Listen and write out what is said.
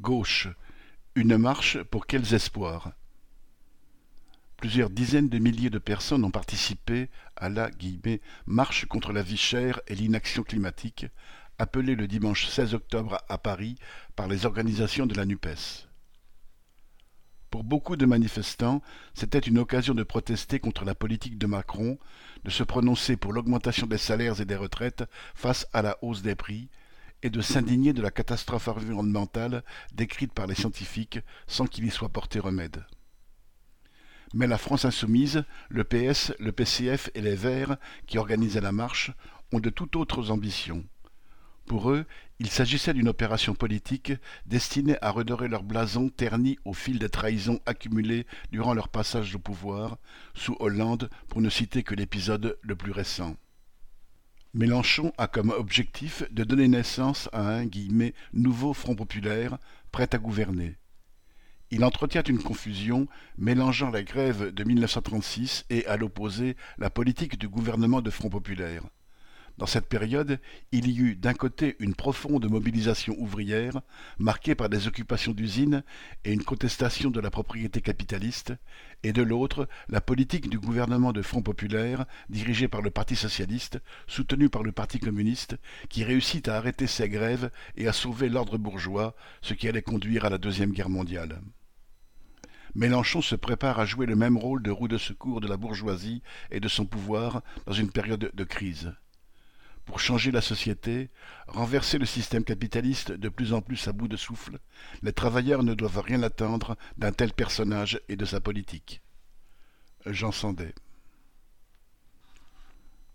Gauche, une marche pour quels espoirs? Plusieurs dizaines de milliers de personnes ont participé à la « marche contre la vie chère et l'inaction climatique » appelée le dimanche 16 octobre à Paris par les organisations de la NUPES. Pour beaucoup de manifestants, c'était une occasion de protester contre la politique de Macron, de se prononcer pour l'augmentation des salaires et des retraites face à la hausse des prix, et de s'indigner de la catastrophe environnementale décrite par les scientifiques sans qu'il y soit porté remède. Mais la France insoumise, le PS, le PCF et les Verts, qui organisaient la marche, ont de tout autres ambitions. Pour eux, il s'agissait d'une opération politique destinée à redorer leur blason terni au fil des trahisons accumulées durant leur passage au pouvoir, sous Hollande pour ne citer que l'épisode le plus récent. Mélenchon a comme objectif de donner naissance à un nouveau Front populaire prêt à gouverner. Il entretient une confusion mélangeant la grève de 1936 et, à l'opposé, la politique du gouvernement de Front populaire. Dans cette période, il y eut d'un côté une profonde mobilisation ouvrière, marquée par des occupations d'usines et une contestation de la propriété capitaliste, et de l'autre la politique du gouvernement de Front populaire, dirigé par le Parti socialiste, soutenu par le Parti communiste, qui réussit à arrêter ces grèves et à sauver l'ordre bourgeois, ce qui allait conduire à la Deuxième Guerre mondiale. Mélenchon se prépare à jouer le même rôle de roue de secours de la bourgeoisie et de son pouvoir dans une période de crise pour changer la société, renverser le système capitaliste de plus en plus à bout de souffle, les travailleurs ne doivent rien attendre d'un tel personnage et de sa politique. Jean Sandet